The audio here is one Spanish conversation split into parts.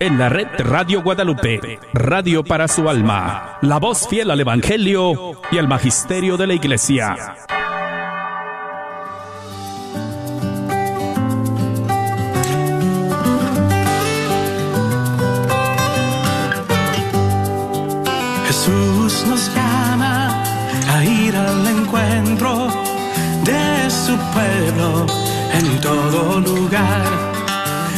En la red Radio Guadalupe, radio para su alma, la voz fiel al Evangelio y al Magisterio de la Iglesia. Jesús nos llama a ir al encuentro de su pueblo en todo lugar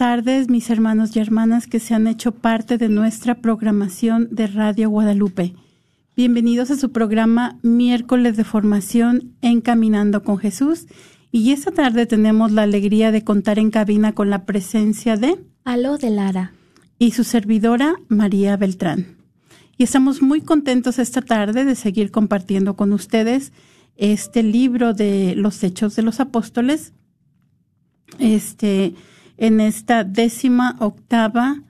tardes, mis hermanos y hermanas que se han hecho parte de nuestra programación de Radio Guadalupe. Bienvenidos a su programa Miércoles de Formación Encaminando con Jesús. Y esta tarde tenemos la alegría de contar en cabina con la presencia de Aló de Lara. y su servidora María Beltrán. Y estamos muy contentos esta tarde de seguir compartiendo con ustedes este libro de los Hechos de los Apóstoles, este, en esta décima octava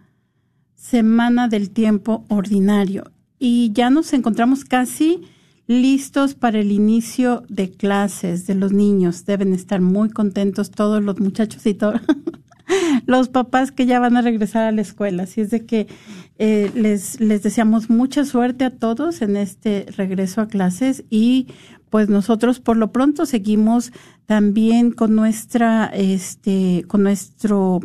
semana del tiempo ordinario. Y ya nos encontramos casi listos para el inicio de clases de los niños. Deben estar muy contentos todos los muchachos y todos los papás que ya van a regresar a la escuela. Así es de que eh, les, les deseamos mucha suerte a todos en este regreso a clases y pues nosotros por lo pronto seguimos también con nuestra, este, con nuestro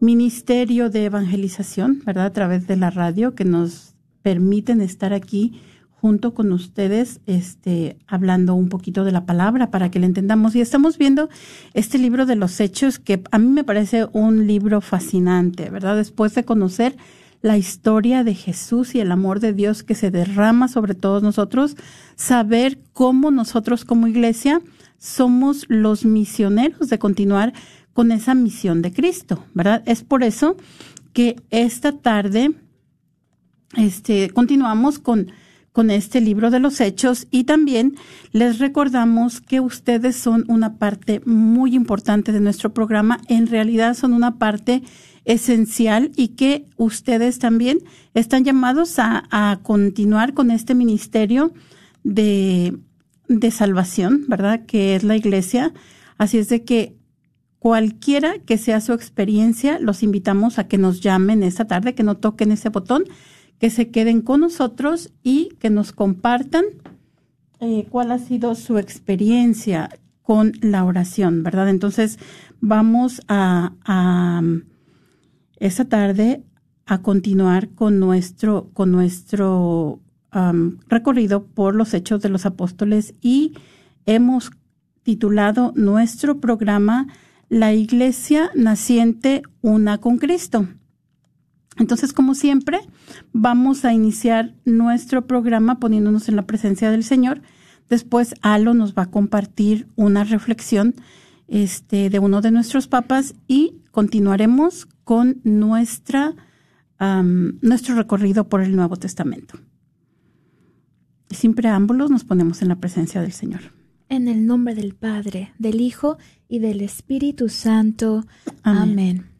ministerio de evangelización, ¿verdad? A través de la radio que nos permiten estar aquí junto con ustedes, este, hablando un poquito de la palabra para que le entendamos. Y estamos viendo este libro de los hechos que a mí me parece un libro fascinante, ¿verdad? Después de conocer la historia de Jesús y el amor de Dios que se derrama sobre todos nosotros, saber cómo nosotros como iglesia somos los misioneros de continuar con esa misión de Cristo, ¿verdad? Es por eso que esta tarde este, continuamos con, con este libro de los hechos y también les recordamos que ustedes son una parte muy importante de nuestro programa, en realidad son una parte esencial y que ustedes también están llamados a, continuar con este ministerio de, de salvación, ¿verdad? Que es la iglesia. Así es de que cualquiera que sea su experiencia, los invitamos a que nos llamen esta tarde, que no toquen ese botón que se queden con nosotros y que nos compartan eh, cuál ha sido su experiencia con la oración, ¿verdad? Entonces vamos a, a esta tarde a continuar con nuestro, con nuestro recorrido por los hechos de los apóstoles y hemos titulado nuestro programa La Iglesia Naciente Una con Cristo. Entonces, como siempre, vamos a iniciar nuestro programa poniéndonos en la presencia del Señor. Después, Alo nos va a compartir una reflexión este, de uno de nuestros papas y continuaremos con nuestra, nuestro recorrido por el Nuevo Testamento. Sin preámbulos, nos ponemos en la presencia del Señor. En el nombre del Padre, del Hijo y del Espíritu Santo. Amén.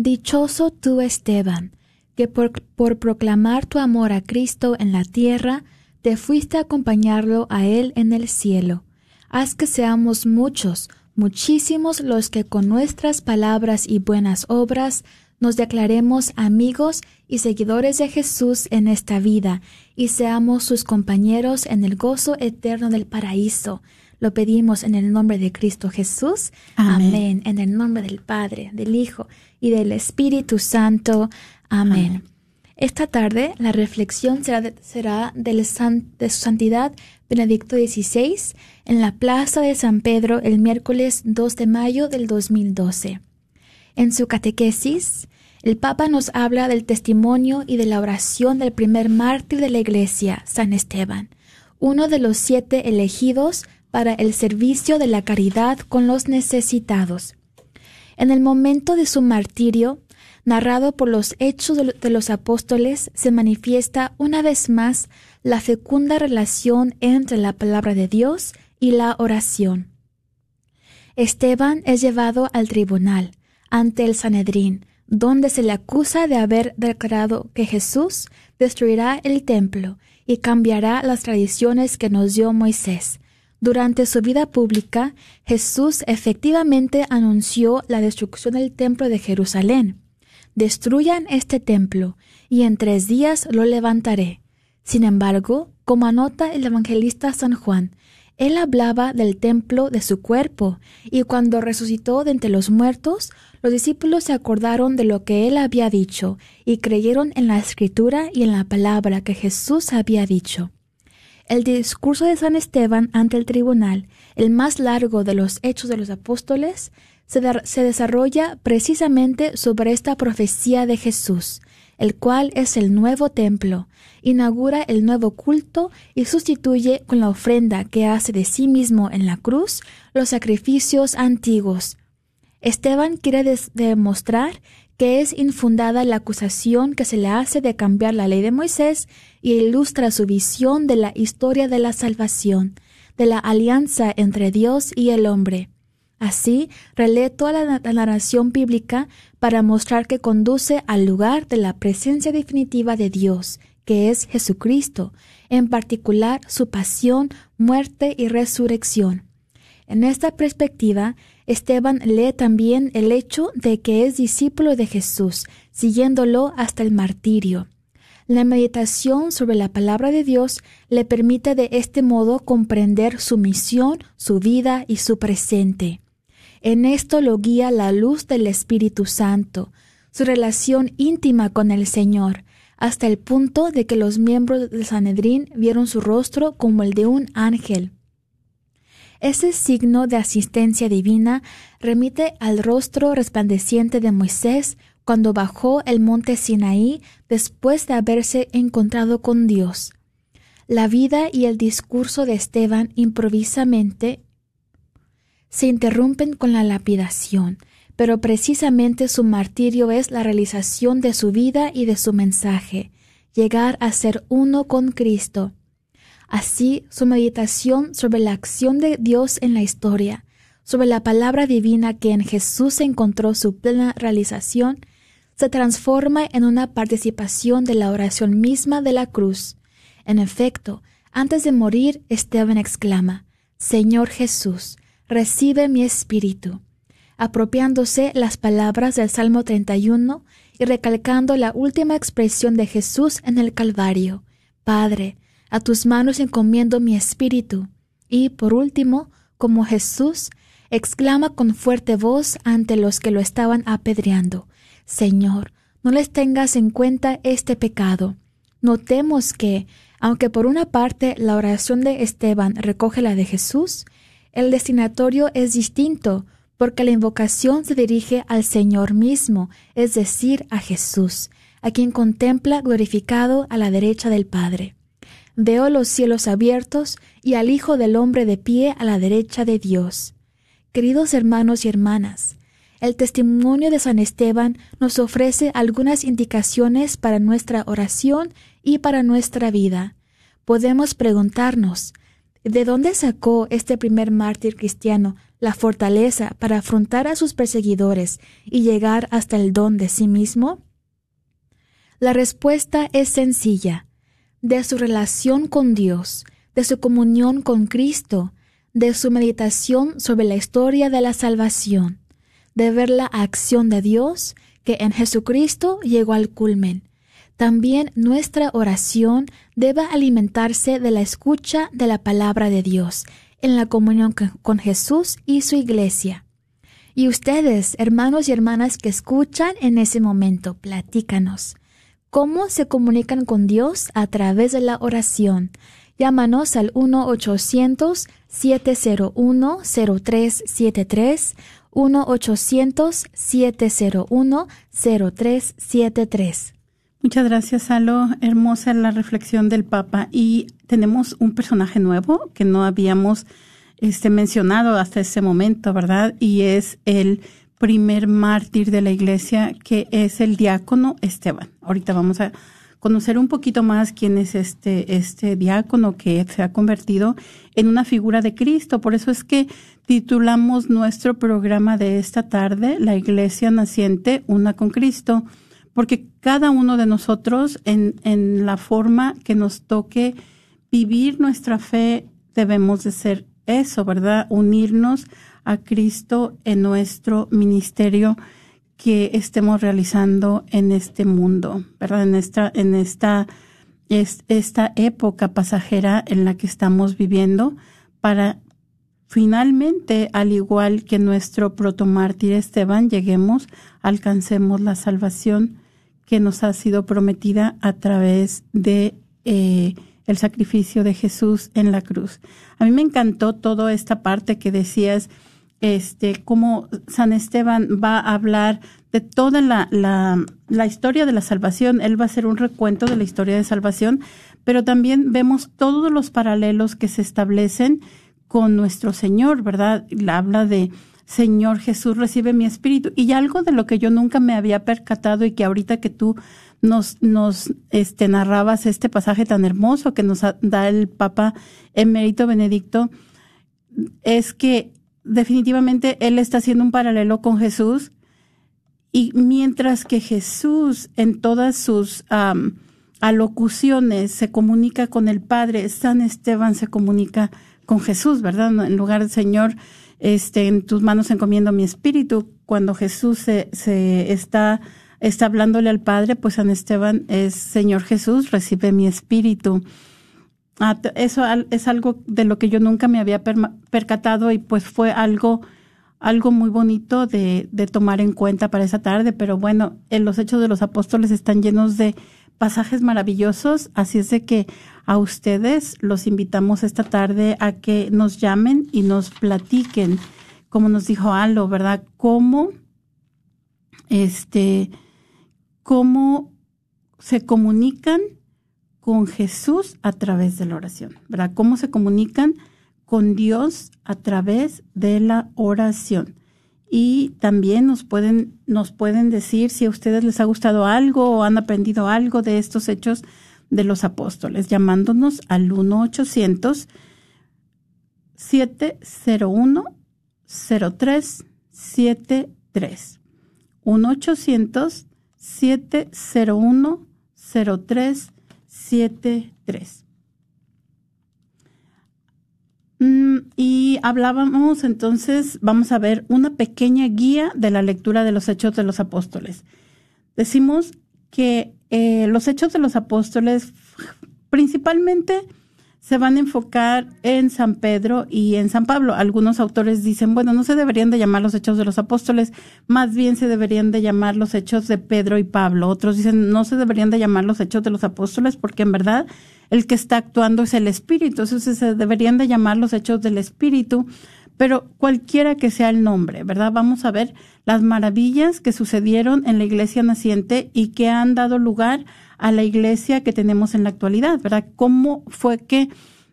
Dichoso tú, Esteban, que por, proclamar tu amor a Cristo en la tierra, te fuiste a acompañarlo a Él en el cielo. Haz que seamos muchos, muchísimos los que con nuestras palabras y buenas obras nos declaremos amigos y seguidores de Jesús en esta vida, y seamos sus compañeros en el gozo eterno del paraíso. Lo pedimos en el nombre de Cristo Jesús. Amén. En el nombre del Padre, del Hijo y del Espíritu Santo. Amén. Esta tarde la reflexión será, de, será de su santidad Benedicto XVI en la Plaza de San Pedro el miércoles 2 de mayo del 2012. En su catequesis, el Papa nos habla del testimonio y de la oración del primer mártir de la Iglesia, San Esteban, uno de los siete elegidos para el servicio de la caridad con los necesitados. En el momento de su martirio, narrado por los hechos de los apóstoles, se manifiesta una vez más la fecunda relación entre la palabra de Dios y la oración. Esteban es llevado al tribunal, ante el Sanedrín, donde se le acusa de haber declarado que Jesús destruirá el templo y cambiará las tradiciones que nos dio Moisés, durante su vida pública, Jesús efectivamente anunció la destrucción del templo de Jerusalén. Destruyan este templo, y en tres días lo levantaré. Sin embargo, como anota el evangelista San Juan, él hablaba del templo de su cuerpo, y cuando resucitó de entre los muertos, los discípulos se acordaron de lo que él había dicho, y creyeron en la escritura y en la palabra que Jesús había dicho. El discurso de San Esteban ante el tribunal, el más largo de los hechos de los apóstoles, se, desarrolla precisamente sobre esta profecía de Jesús, el cual es el nuevo templo, inaugura el nuevo culto y sustituye con la ofrenda que hace de sí mismo en la cruz los sacrificios antiguos. Esteban quiere demostrar que es infundada la acusación que se le hace de cambiar la ley de Moisés y ilustra su visión de la historia de la salvación, de la alianza entre Dios y el hombre. Así, relee toda la, narración bíblica para mostrar que conduce al lugar de la presencia definitiva de Dios, que es Jesucristo, en particular su pasión, muerte y resurrección. En esta perspectiva, Esteban lee también el hecho de que es discípulo de Jesús, siguiéndolo hasta el martirio. La meditación sobre la palabra de Dios le permite de este modo comprender su misión, su vida y su presente. En esto lo guía la luz del Espíritu Santo, su relación íntima con el Señor, hasta el punto de que los miembros del Sanedrín vieron su rostro como el de un ángel. Ese signo de asistencia divina remite al rostro resplandeciente de Moisés cuando bajó el monte Sinaí después de haberse encontrado con Dios. La vida y el discurso de Esteban improvisamente se interrumpen con la lapidación, pero precisamente su martirio es la realización de su vida y de su mensaje, llegar a ser uno con Cristo. Así, su meditación sobre la acción de Dios en la historia, sobre la palabra divina que en Jesús encontró su plena realización, se transforma en una participación de la oración misma de la cruz. En efecto, antes de morir, Esteban exclama, Señor Jesús, recibe mi espíritu, apropiándose las palabras del Salmo 31 y recalcando la última expresión de Jesús en el Calvario, Padre, a tus manos encomiendo mi espíritu. Y, por último, como Jesús, exclama con fuerte voz ante los que lo estaban apedreando, Señor, no les tengas en cuenta este pecado. Notemos que, aunque por una parte la oración de Esteban recoge la de Jesús, el destinatorio es distinto, porque la invocación se dirige al Señor mismo, es decir, a Jesús, a quien contempla glorificado a la derecha del Padre. Veo los cielos abiertos y al Hijo del Hombre de pie a la derecha de Dios. Queridos hermanos y hermanas, el testimonio de San Esteban nos ofrece algunas indicaciones para nuestra oración y para nuestra vida. Podemos preguntarnos, ¿de dónde sacó este primer mártir cristiano la fortaleza para afrontar a sus perseguidores y llegar hasta el don de sí mismo? La respuesta es sencilla de su relación con Dios, de su comunión con Cristo, de su meditación sobre la historia de la salvación, de ver la acción de Dios que en Jesucristo llegó al culmen. También nuestra oración debe alimentarse de la escucha de la palabra de Dios en la comunión con Jesús y su iglesia. Y ustedes, hermanos y hermanas que escuchan en ese momento, platícanos. ¿Cómo se comunican con Dios? A través de la oración. Llámanos al 1-800-701-0373, 1-800-701-0373. Muchas gracias, Alo. Hermosa la reflexión del Papa. Y tenemos un personaje nuevo que no habíamos este, mencionado hasta ese momento, ¿verdad? Y es el primer mártir de la iglesia, que es el diácono Esteban. Ahorita vamos a conocer un poquito más quién es este, este diácono que se ha convertido en una figura de Cristo. Por eso es que titulamos nuestro programa de esta tarde, La Iglesia Naciente, una con Cristo, porque cada uno de nosotros en, en la forma que nos toque vivir nuestra fe debemos de ser eso, ¿verdad? Unirnos a Cristo en nuestro ministerio que estemos realizando en este mundo, ¿verdad? En esta, en esta, esta época pasajera en la que estamos viviendo para finalmente, al igual que nuestro protomártir Esteban, lleguemos, alcancemos la salvación que nos ha sido prometida a través de eh, el sacrificio de Jesús en la cruz. A mí me encantó toda esta parte que decías este, cómo San Esteban va a hablar de toda la, la, historia de la salvación. Él va a hacer un recuento de la historia de salvación, pero también vemos todos los paralelos que se establecen con nuestro Señor, ¿verdad? Habla de Señor Jesús, recibe mi espíritu. Y algo de lo que yo nunca me había percatado y que ahorita que tú nos, nos este, narrabas este pasaje tan hermoso que nos da el Papa Emérito Benedicto, es que definitivamente él está haciendo un paralelo con Jesús y mientras que Jesús en todas sus alocuciones se comunica con el Padre, San Esteban se comunica con Jesús, ¿verdad? En lugar del Señor, este, en tus manos encomiendo mi espíritu. Cuando Jesús se, se está, está hablándole al Padre, pues San Esteban es Señor Jesús, recibe mi espíritu. Ah, eso es algo de lo que yo nunca me había percatado y pues fue algo, algo muy bonito de, tomar en cuenta para esa tarde. Pero bueno, en los Hechos de los Apóstoles están llenos de pasajes maravillosos, así es de que a ustedes los invitamos esta tarde a que nos llamen y nos platiquen, como nos dijo Alo, ¿verdad? Cómo, este, cómo se comunican con Jesús a través de la oración, ¿verdad? ¿Cómo se comunican con Dios a través de la oración? Y también nos pueden, nos pueden decir si a ustedes les ha gustado algo o han aprendido algo de estos hechos de los Apóstoles, llamándonos al 1-800-701-0373. 1-800-701-0373. Mm, y hablábamos entonces, vamos a ver una pequeña guía de la lectura de los Hechos de los Apóstoles. Decimos que eh, los Hechos de los Apóstoles principalmente se van a enfocar en San Pedro y en San Pablo. Algunos autores dicen, bueno, no se deberían de llamar los hechos de los apóstoles, más bien se deberían de llamar los hechos de Pedro y Pablo. Otros dicen, no se deberían de llamar los hechos de los apóstoles porque en verdad el que está actuando es el Espíritu. Entonces se deberían de llamar los hechos del Espíritu, pero cualquiera que sea el nombre, ¿verdad? Vamos a ver las maravillas que sucedieron en la iglesia naciente y que han dado lugar a la iglesia que tenemos en la actualidad, ¿verdad? ¿Cómo fue que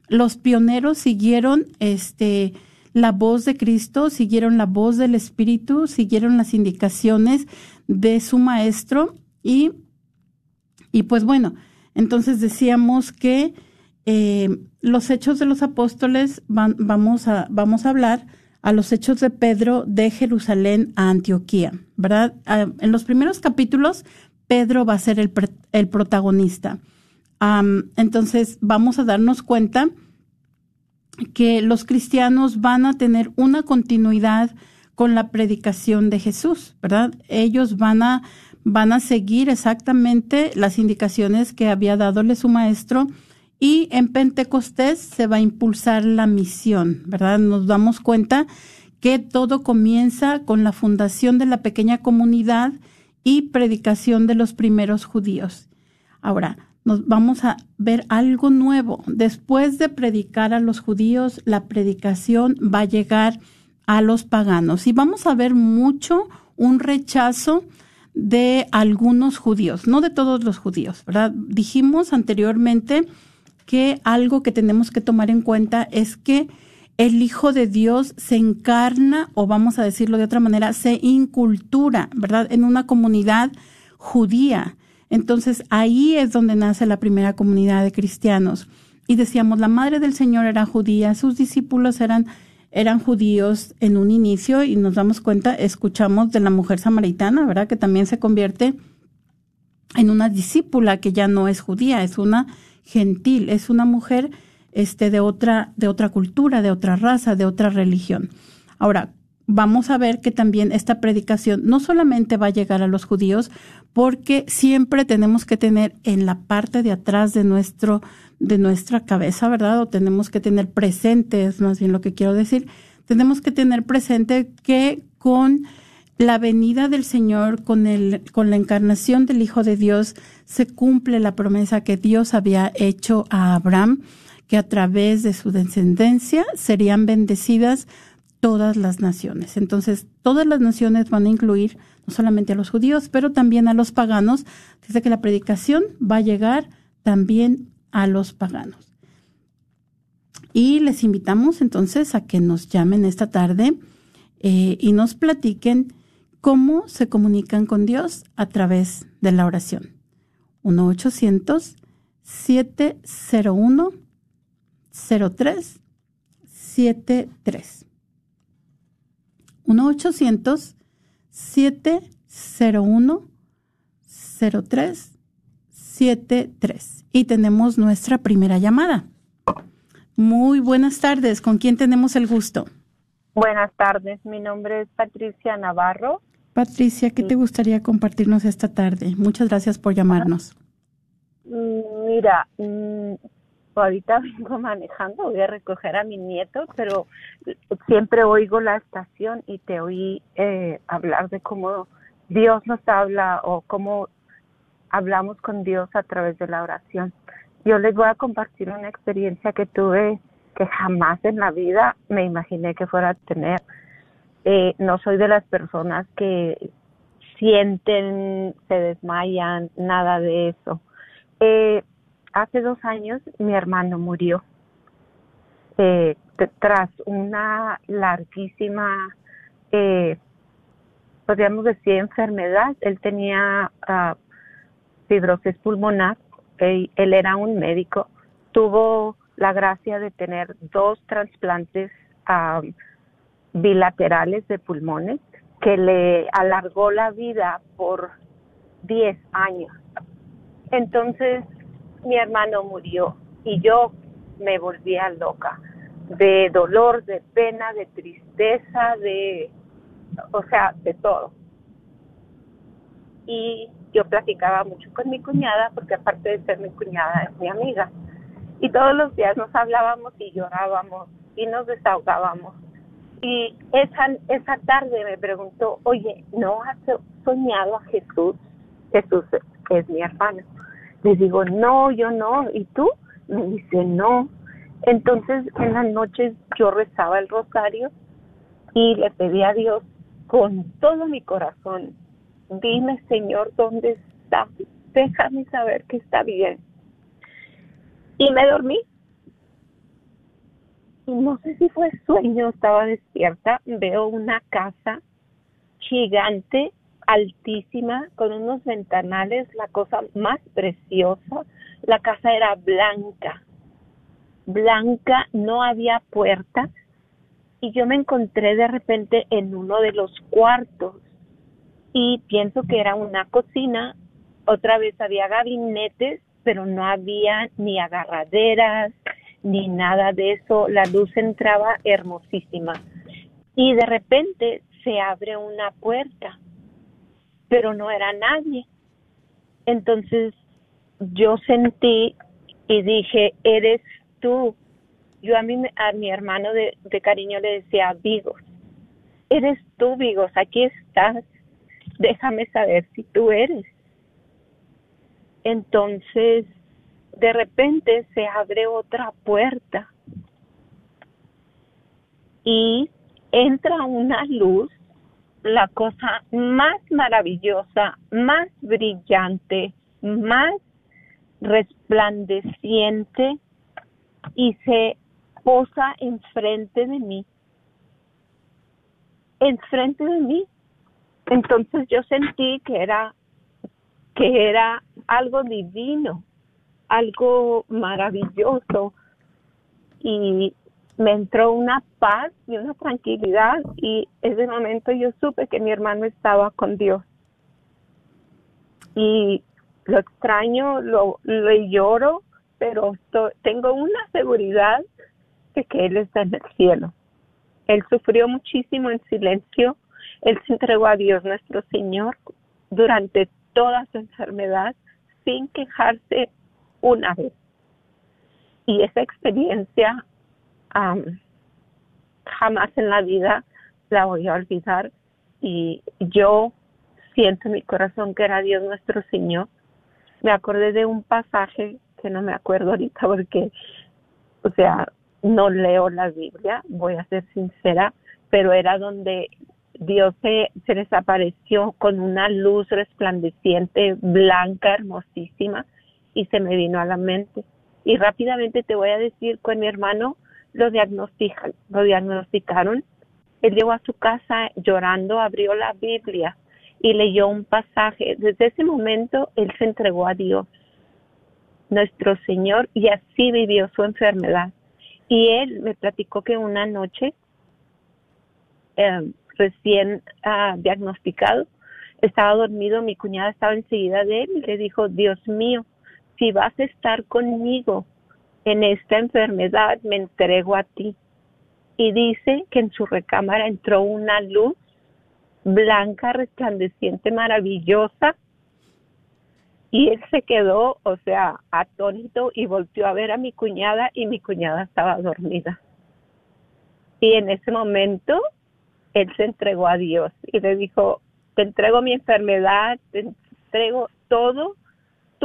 los pioneros siguieron este la voz de Cristo, siguieron la voz del Espíritu, siguieron las indicaciones de su maestro y, y pues bueno, entonces decíamos que eh, los hechos de los apóstoles van, vamos, a, vamos a hablar a los hechos de Pedro de Jerusalén a Antioquía, ¿verdad? Ah, en los primeros capítulos Pedro va a ser el, el protagonista. entonces vamos a darnos cuenta que los cristianos van a tener una continuidad con la predicación de Jesús, ¿verdad? Ellos van a, van a seguir exactamente las indicaciones que había dadole su maestro y en Pentecostés se va a impulsar la misión, ¿verdad? Nos damos cuenta que todo comienza con la fundación de la pequeña comunidad y predicación de los primeros judíos. Ahora, nos vamos a ver algo nuevo. Después de predicar a los judíos, la predicación va a llegar a los paganos y vamos a ver mucho un rechazo de algunos judíos, no de todos los judíos, ¿verdad? Dijimos anteriormente que algo que tenemos que tomar en cuenta es que el Hijo de Dios se encarna, o vamos a decirlo de otra manera, se incultura, ¿verdad? En una comunidad judía. Entonces ahí es donde nace la primera comunidad de cristianos. Y decíamos, la madre del Señor era judía, sus discípulos eran, eran judíos en un inicio y nos damos cuenta, escuchamos de la mujer samaritana, ¿verdad? Que también se convierte en una discípula que ya no es judía, es una gentil, es una mujer este, de, otra, de otra cultura, de otra raza, de otra religión. Ahora, vamos a ver que también esta predicación no solamente va a llegar a los judíos, porque siempre tenemos que tener en la parte de atrás de nuestro de nuestra cabeza, ¿verdad? O tenemos que tener presente, es más bien lo que quiero decir, tenemos que tener presente que con la venida del Señor, con el con la encarnación del Hijo de Dios, se cumple la promesa que Dios había hecho a Abraham que a través de su descendencia serían bendecidas todas las naciones. Entonces, todas las naciones van a incluir no solamente a los judíos, pero también a los paganos. Dice que la predicación va a llegar también a los paganos. Y les invitamos entonces a que nos llamen esta tarde eh, y nos platiquen cómo se comunican con Dios a través de la oración. 1-800-701 0373. 1-800-701-0373. Y tenemos nuestra primera llamada. Muy buenas tardes. ¿Con quién tenemos el gusto? Buenas tardes. Mi nombre es Patricia Navarro. Patricia, ¿qué te gustaría compartirnos esta tarde? Muchas gracias por llamarnos. Mira, mm, ahorita vengo manejando, voy a recoger a mi nieto, pero siempre oigo la estación y te oí eh, hablar de cómo Dios nos habla o cómo hablamos con Dios a través de la oración. Yo les voy a compartir una experiencia que tuve que jamás en la vida me imaginé que fuera a tener. Eh, no soy de las personas que sienten, se desmayan, nada de eso. Eh, hace dos años mi hermano murió eh, tras una larguísima, eh, podríamos decir, enfermedad. Él tenía uh, fibrosis pulmonar él, era un médico, tuvo la gracia de tener dos trasplantes um, bilaterales de pulmones que le alargó la vida por 10 años. Entonces mi hermano murió y yo me volvía loca de dolor, de pena, de tristeza, de, o sea, de todo. Y yo platicaba mucho con mi cuñada, porque aparte de ser mi cuñada es mi amiga. Y todos los días nos hablábamos y llorábamos y nos desahogábamos. Y esa, esa tarde me preguntó, oye, ¿no has soñado a Jesús? Jesús es mi hermano. Le digo, no, yo no. ¿Y tú? Me dice, no. Entonces en las noches yo rezaba el rosario y le pedí a Dios con todo mi corazón, dime Señor, ¿dónde está? Déjame saber que está bien. Y me dormí. Y no sé si fue sueño, estaba despierta, veo una casa gigante, altísima, con unos ventanales, la cosa más preciosa. La casa era blanca, blanca, no había puertas y yo me encontré de repente en uno de los cuartos. Y pienso que era una cocina, otra vez había gabinetes, pero no había ni agarraderas ni nada de eso, la luz entraba hermosísima. Y de repente se abre una puerta, pero no era nadie. Entonces yo sentí y dije, eres tú. Yo a mi, a mi hermano de, de cariño le decía, Vigos, eres tú, Vigos, aquí estás. Déjame saber si tú eres. Entonces, de repente se abre otra puerta y entra una luz, la cosa más maravillosa, más brillante, más resplandeciente y se posa enfrente de mí. Enfrente de mí. Entonces yo sentí que era que era algo divino, algo maravilloso y me entró una paz y una tranquilidad y ese momento yo supe que mi hermano estaba con Dios. Y lo extraño, lo, lo lloro, pero tengo una seguridad de que Él está en el cielo. Él sufrió muchísimo en silencio, Él se entregó a Dios nuestro Señor durante toda su enfermedad sin quejarse una vez. Y esa experiencia jamás en la vida la voy a olvidar y yo siento en mi corazón que era Dios nuestro Señor. Me acordé de un pasaje no me acuerdo ahorita porque, o sea, no leo la Biblia, voy a ser sincera, pero era donde Dios se, se desapareció con una luz resplandeciente, blanca, hermosísima, y se me vino a la mente. Y rápidamente te voy a decir, con mi hermano lo, diagnostican, lo diagnosticaron. Él llegó a su casa llorando, abrió la Biblia y leyó un pasaje. Desde ese momento él se entregó a Dios nuestro Señor y así vivió su enfermedad. Y él me platicó que una noche, eh, recién ah, diagnosticado, estaba dormido, mi cuñada estaba enseguida de él y le dijo, Dios mío, si vas a estar conmigo en esta enfermedad, me entrego a ti. Y dice que en su recámara entró una luz blanca, resplandeciente, maravillosa, y él se quedó, o sea, atónito y volvió a ver a mi cuñada y mi cuñada estaba dormida. Y en ese momento él se entregó a Dios y le dijo, te entrego mi enfermedad, te entrego todo,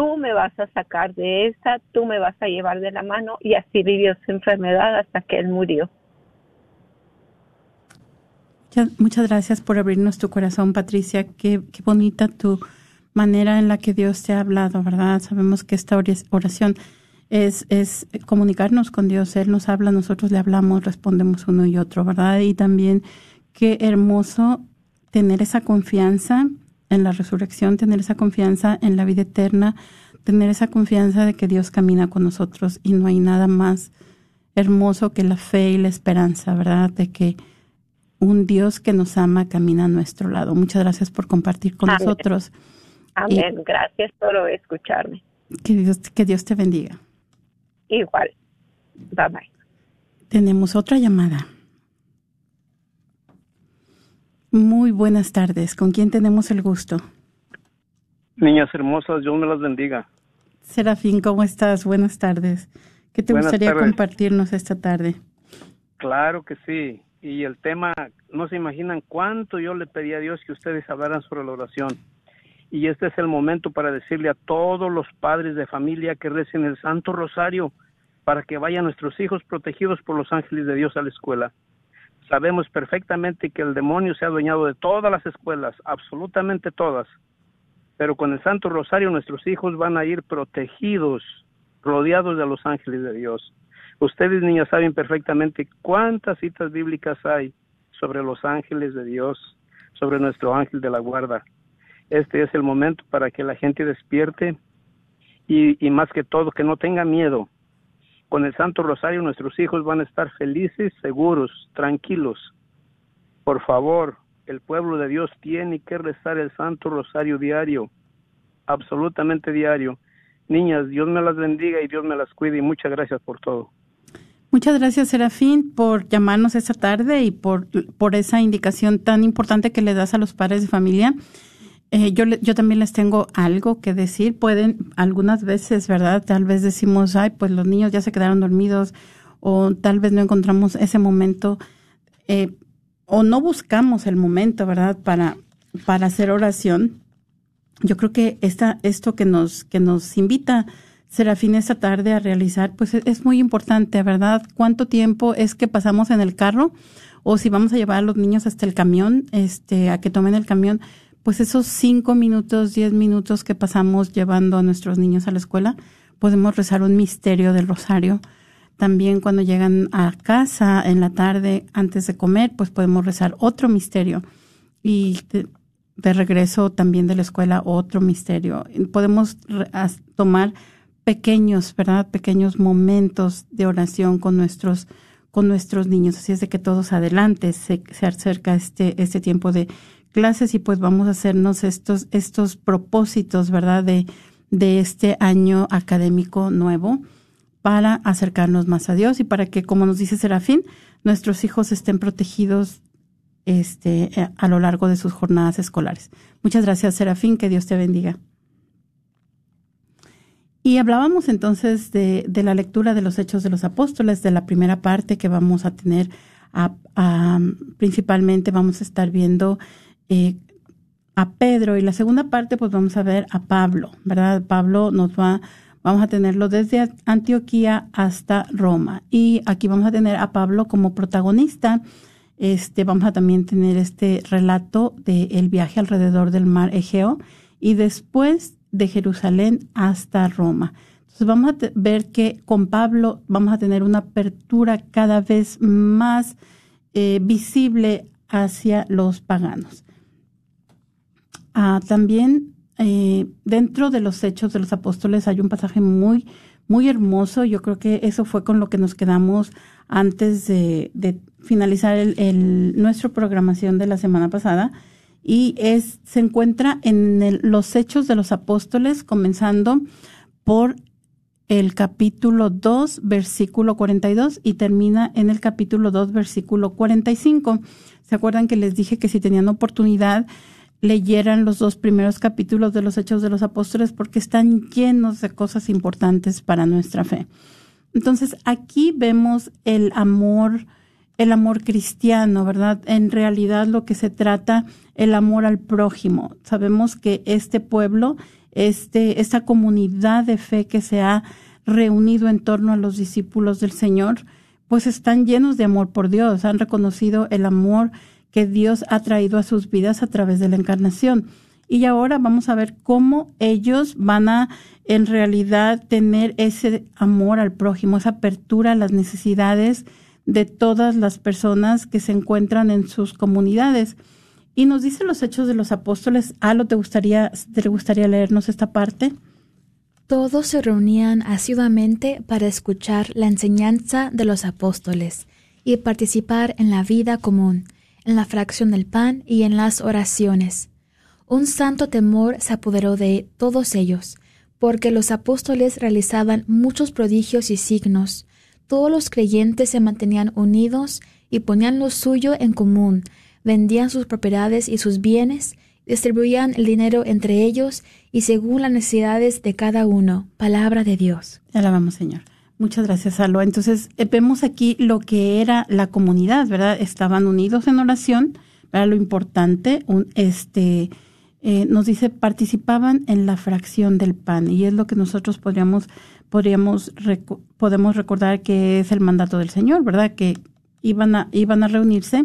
tú me vas a sacar de esta, tú me vas a llevar de la mano y así vivió su enfermedad hasta que él murió. Muchas gracias por abrirnos tu corazón, Patricia. Qué, qué bonita tu manera en la que Dios te ha hablado, ¿verdad? Sabemos que esta oración es, es comunicarnos con Dios. Él nos habla, nosotros le hablamos, respondemos uno y otro, ¿verdad? Y también qué hermoso tener esa confianza en la resurrección, tener esa confianza en la vida eterna, tener esa confianza de que Dios camina con nosotros y no hay nada más hermoso que la fe y la esperanza, ¿verdad? De que un Dios que nos ama camina a nuestro lado. Muchas gracias por compartir con nosotros. Amén. gracias por escucharme. Que Dios, que Dios te bendiga. Igual. Bye bye. Tenemos otra llamada. Muy buenas tardes. ¿Con quién tenemos el gusto? Niñas hermosas, Dios me las bendiga. Serafín, ¿cómo estás? Buenas tardes. ¿Qué te gustaría compartirnos esta tarde? Claro que sí. Y el tema, no se imaginan cuánto yo le pedí a Dios que ustedes hablaran sobre la oración. Y este es el momento para decirle a todos los padres de familia que recen el Santo Rosario para que vayan nuestros hijos protegidos por los ángeles de Dios a la escuela. Sabemos perfectamente que el demonio se ha adueñado de todas las escuelas, absolutamente todas. Pero con el Santo Rosario nuestros hijos van a ir protegidos, rodeados de los ángeles de Dios. Ustedes, niñas, saben perfectamente cuántas citas bíblicas hay sobre los ángeles de Dios, sobre nuestro ángel de la guarda. Este es el momento para que la gente despierte y, y más que todo que no tenga miedo, con el Santo Rosario nuestros hijos van a estar felices, seguros, tranquilos. Por favor, el pueblo de Dios tiene que rezar el Santo Rosario diario, absolutamente diario. Niñas, Dios me las bendiga y Dios me las cuide y muchas gracias por todo. Muchas gracias, Serafín, por llamarnos esta tarde y por, por esa indicación tan importante que le das a los padres de familia. Eh, yo, yo también les tengo algo que decir. Pueden, algunas veces, ¿verdad? Tal vez decimos, ay, pues los niños ya se quedaron dormidos o tal vez no encontramos ese momento eh, o no buscamos el momento, ¿verdad? Para, para hacer oración. Yo creo que esta, esto que nos, que nos invita Serafín esta tarde a realizar, pues es, es muy importante, ¿verdad? ¿Cuánto tiempo es que pasamos en el carro? O si vamos a llevar a los niños hasta el camión, este, a que tomen el camión, pues esos cinco minutos, diez minutos que pasamos llevando a nuestros niños a la escuela, podemos rezar un misterio del rosario. También cuando llegan a casa en la tarde antes de comer, pues podemos rezar otro misterio. Y de, regreso también de la escuela otro misterio. Podemos tomar pequeños, ¿verdad? Pequeños momentos de oración con nuestros con nuestros niños. Así es de que todos adelante se, se acerca este, este tiempo de clases y pues vamos a hacernos estos, estos propósitos, ¿verdad? De, de este año académico nuevo para acercarnos más a Dios y para que, como nos dice Serafín, nuestros hijos estén protegidos este, a lo largo de sus jornadas escolares. Muchas gracias, Serafín, que Dios te bendiga. Y hablábamos entonces de, de, la lectura de los Hechos de los Apóstoles, de la primera parte que vamos a tener, principalmente vamos a estar viendo eh, a Pedro y la segunda parte pues vamos a ver a Pablo, ¿verdad? Pablo nos va, vamos a tenerlo desde Antioquía hasta Roma y aquí vamos a tener a Pablo como protagonista. Este, vamos a también tener este relato del viaje alrededor del mar Egeo y después de Jerusalén hasta Roma. Entonces vamos a ver que con Pablo vamos a tener una apertura cada vez más eh, visible hacia los paganos. Ah, también eh, dentro de los hechos de los apóstoles hay un pasaje muy, muy hermoso. Yo creo que eso fue con lo que nos quedamos antes de, finalizar el, nuestra programación de la semana pasada. Y es, se encuentra en los hechos de los apóstoles, comenzando por el capítulo 2, versículo 42 y termina en el capítulo 2, versículo 45. ¿Se acuerdan que les dije que si tenían oportunidad leyeran los dos primeros capítulos de los Hechos de los Apóstoles porque están llenos de cosas importantes para nuestra fe. Entonces, aquí vemos el amor, el amor cristiano, ¿verdad? En realidad lo que se trata, el amor al prójimo. Sabemos que este pueblo, este, esta comunidad de fe que se ha reunido en torno a los discípulos del Señor, pues están llenos de amor por Dios, han reconocido el amor que Dios ha traído a sus vidas a través de la encarnación. Y ahora vamos a ver cómo ellos van a en realidad tener ese amor al prójimo, esa apertura a las necesidades de todas las personas que se encuentran en sus comunidades. Y nos dice los hechos de los apóstoles. ¿Algo te gustaría, te gustaría leernos esta parte? Todos se reunían asiduamente para escuchar la enseñanza de los apóstoles y participar en la vida común, en la fracción del pan y en las oraciones. Un santo temor se apoderó de todos ellos, porque los apóstoles realizaban muchos prodigios y signos. Todos los creyentes se mantenían unidos y ponían lo suyo en común, vendían sus propiedades y sus bienes, distribuían el dinero entre ellos y según las necesidades de cada uno. Palabra de Dios. Alabamos, Señor. Muchas gracias, Alba. Entonces, eh, vemos aquí lo que era la comunidad, ¿verdad? Estaban unidos en oración, era lo importante, un, este, eh, nos dice, participaban en la fracción del pan, y es lo que nosotros podríamos, podríamos, podemos recordar que es el mandato del Señor, ¿verdad? Que iban a, iban a reunirse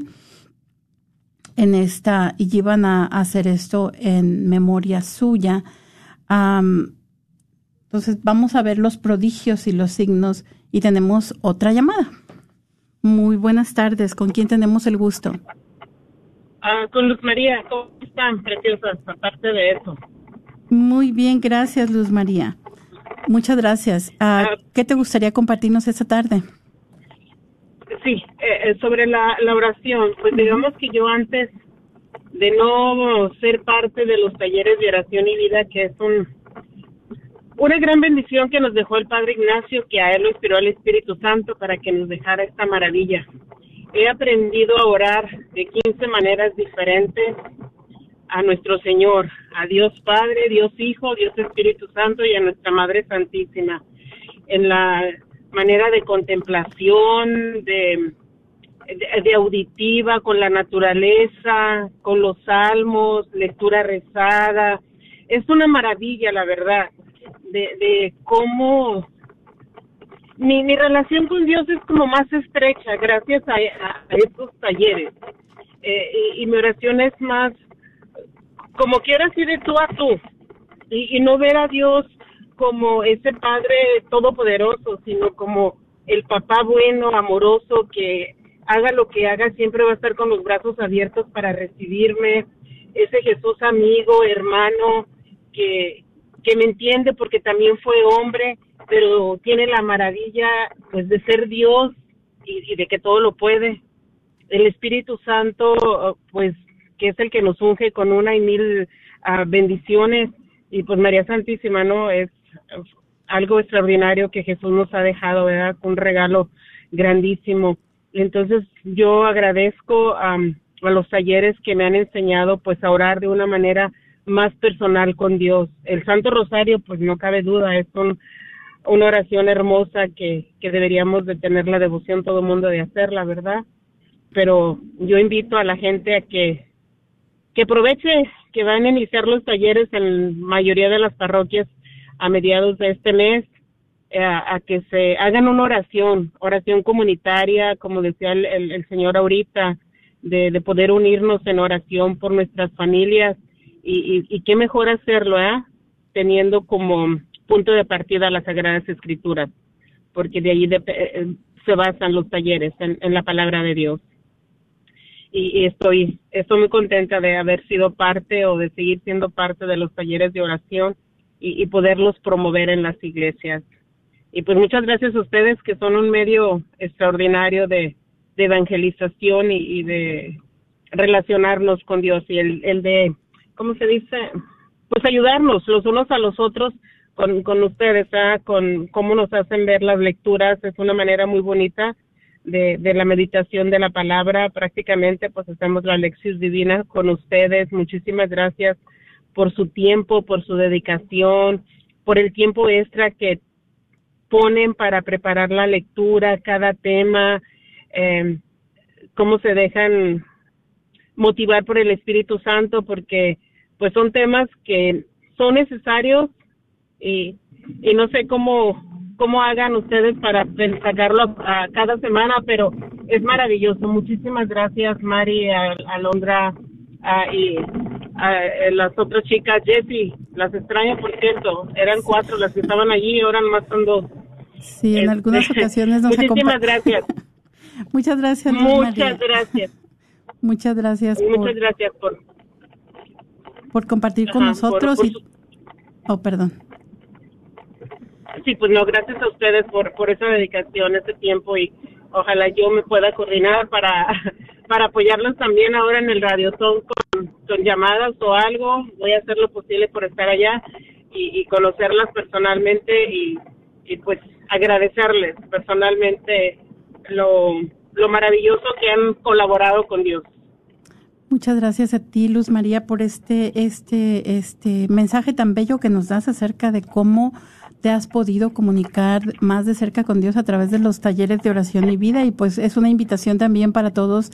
en esta, y iban a hacer esto en memoria suya. Entonces, vamos a ver los prodigios y los signos, y tenemos otra llamada. Muy buenas tardes, ¿con quién tenemos el gusto? Ah, con Luz María, ¿cómo están, preciosas? Aparte de eso. Muy bien, gracias, Luz María. Muchas gracias. Ah, ah. ¿Qué te gustaría compartirnos esta tarde? Sí, eh, eh, sobre la, la oración, pues digamos que yo antes de no ser parte de los talleres de oración y vida, que es un una gran bendición que nos dejó el Padre Ignacio, que a él lo inspiró el Espíritu Santo para que nos dejara esta maravilla he aprendido a orar de 15 maneras diferentes a nuestro Señor, a Dios Padre, Dios Hijo, Dios Espíritu Santo y a nuestra Madre Santísima. En la manera de contemplación, de, de, auditiva, con la naturaleza, con los salmos, lectura rezada. Es una maravilla, la verdad, de, de cómo mi, mi relación con Dios es como más estrecha gracias a, estos talleres. Eh, y, mi oración es más, como quieras ir de tú a tú. Y, y no ver a Dios como ese Padre todopoderoso, sino como el papá bueno, amoroso, que haga lo que haga, siempre va a estar con los brazos abiertos para recibirme. Ese Jesús amigo, hermano, que, que me entiende porque también fue hombre pero tiene la maravilla pues de ser Dios y, de que todo lo puede. El Espíritu Santo pues que es el que nos unge con una y mil ah, bendiciones y pues María Santísima no es algo extraordinario que Jesús nos ha dejado, ¿verdad? Un regalo grandísimo. Entonces yo agradezco a los talleres que me han enseñado pues a orar de una manera más personal con Dios. El Santo Rosario, pues no cabe duda, es un una oración hermosa que, que deberíamos de tener la devoción todo el mundo de hacerla, ¿verdad? Pero yo invito a la gente a que, que aproveche que van a iniciar los talleres en mayoría de las parroquias a mediados de este mes, eh, a, que se hagan una oración, oración comunitaria, como decía el, el, Señor ahorita, de, de, poder unirnos en oración por nuestras familias y, y, y qué mejor hacerlo, ¿eh? Teniendo como punto de partida las Sagradas Escrituras, porque de allí eh, se basan los talleres en, la palabra de Dios. Y, estoy, estoy muy contenta de haber sido parte o de seguir siendo parte de los talleres de oración y, poderlos promover en las iglesias. Y pues muchas gracias a ustedes que son un medio extraordinario de, evangelización y, de relacionarnos con Dios y el, el de, ¿cómo se dice? Pues ayudarnos los unos a los otros con, con ustedes, con cómo nos hacen ver las lecturas, es una manera muy bonita de, de la meditación de la palabra. Prácticamente pues hacemos la lección divina con ustedes. Muchísimas gracias por su tiempo, por su dedicación, por el tiempo extra que ponen para preparar la lectura, cada tema, eh, cómo se dejan motivar por el Espíritu Santo, porque pues son temas que son necesarios y, y no sé cómo cómo hagan ustedes para sacarlo a, cada semana, pero es maravilloso. Muchísimas gracias, Mari, Alondra y a, las otras chicas, Jessie, las extraño, por cierto, eran cuatro las que estaban allí, ahora más son dos. Sí, en algunas este, ocasiones nos Muchísimas gracias. Muchas gracias. Muchas gracias. Muchas gracias. Muchas gracias por, por compartir con nosotros. y, oh, perdón. sí, pues no, gracias a ustedes por, por esa dedicación, ese tiempo y ojalá yo me pueda coordinar para, para apoyarlos también ahora en el radio con, con llamadas o algo. Voy a hacer lo posible por estar allá y, y conocerlas personalmente y, y pues agradecerles personalmente lo, lo maravilloso que han colaborado con Dios. Muchas gracias a ti, Luz María, por este, este, este mensaje tan bello que nos das acerca de cómo te has podido comunicar más de cerca con Dios a través de los talleres de oración y vida. Y pues es una invitación también para todos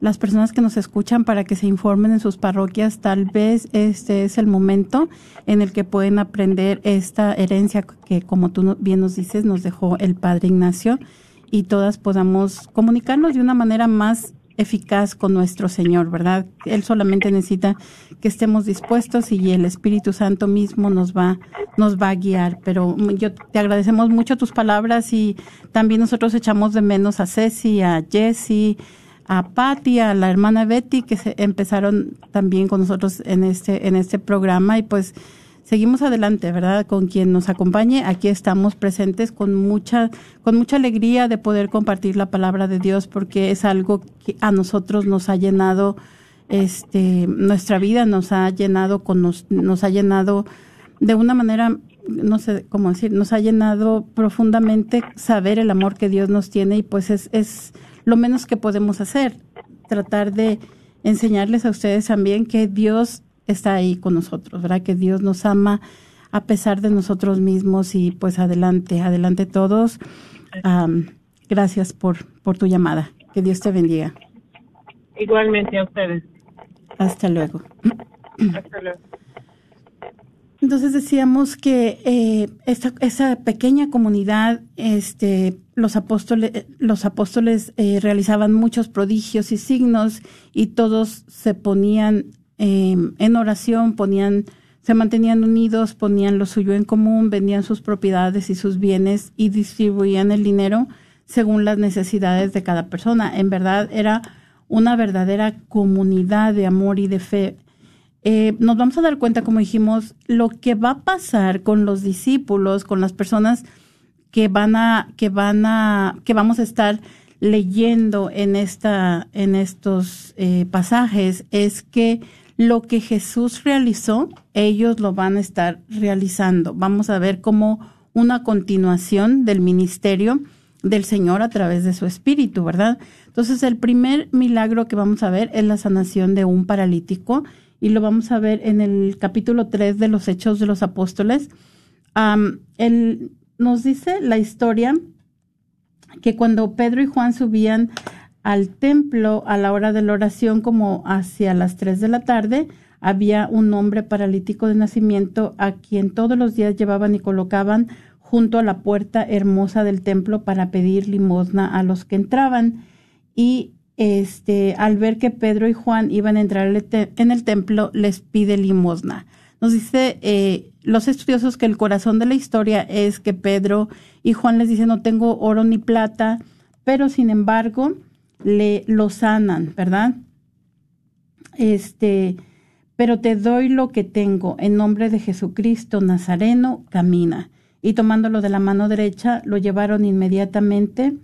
las personas que nos escuchan para que se informen en sus parroquias. Tal vez este es el momento en el que pueden aprender esta herencia que, como tú bien nos dices, nos dejó el Padre Ignacio y todas podamos comunicarnos de una manera más eficaz con nuestro Señor, ¿verdad? Él solamente necesita que estemos dispuestos y el Espíritu Santo mismo nos va nos va a guiar, pero yo te agradecemos mucho tus palabras y también nosotros echamos de menos a Ceci, a Jessie, a Patty, a la hermana Betty que se empezaron también con nosotros en este en este programa y pues seguimos adelante, ¿verdad? Con quien nos acompañe, aquí estamos presentes con mucha, con mucha alegría de poder compartir la palabra de Dios porque es algo que a nosotros nos ha llenado, este, nuestra vida nos ha llenado con nos, nos ha llenado de una manera, no sé cómo decir, nos ha llenado profundamente saber el amor que Dios nos tiene y pues es, es lo menos que podemos hacer, tratar de enseñarles a ustedes también que Dios está ahí con nosotros, ¿verdad? Que Dios nos ama a pesar de nosotros mismos y pues adelante, adelante todos. gracias por, por tu llamada. Que Dios te bendiga. Igualmente a ustedes. Hasta luego. Hasta luego. Entonces decíamos que eh, esta, esa pequeña comunidad, este, los apóstoles, los apóstoles eh, realizaban muchos prodigios y signos y todos se ponían Em, en oración, ponían, se mantenían unidos, ponían lo suyo en común, vendían sus propiedades y sus bienes y distribuían el dinero según las necesidades de cada persona. En verdad era una verdadera comunidad de amor y de fe. Eh, nos vamos a dar cuenta, como dijimos, lo que va a pasar con los discípulos, con las personas que van a, que van a, que vamos a estar leyendo en esta, en estos eh, pasajes, es que lo que Jesús realizó, ellos lo van a estar realizando. Vamos a ver como una continuación del ministerio del Señor a través de su espíritu, ¿verdad? Entonces, el primer milagro que vamos a ver es la sanación de un paralítico y lo vamos a ver en el capítulo 3 de los Hechos de los Apóstoles. él nos dice la historia que cuando Pedro y Juan subían al templo a la hora de la oración como hacia las tres de la tarde, había un hombre paralítico de nacimiento a quien todos los días llevaban y colocaban junto a la puerta hermosa del templo para pedir limosna a los que entraban. Y este, al ver que Pedro y Juan iban a entrar en el templo, les pide limosna. Nos dice eh, los estudiosos que el corazón de la historia es que Pedro y Juan les dicen no tengo oro ni plata, pero sin embargo, le lo sanan, ¿verdad? Este, pero te doy lo que tengo en nombre de Jesucristo Nazareno, camina. Y tomándolo de la mano derecha, lo llevaron inmediatamente,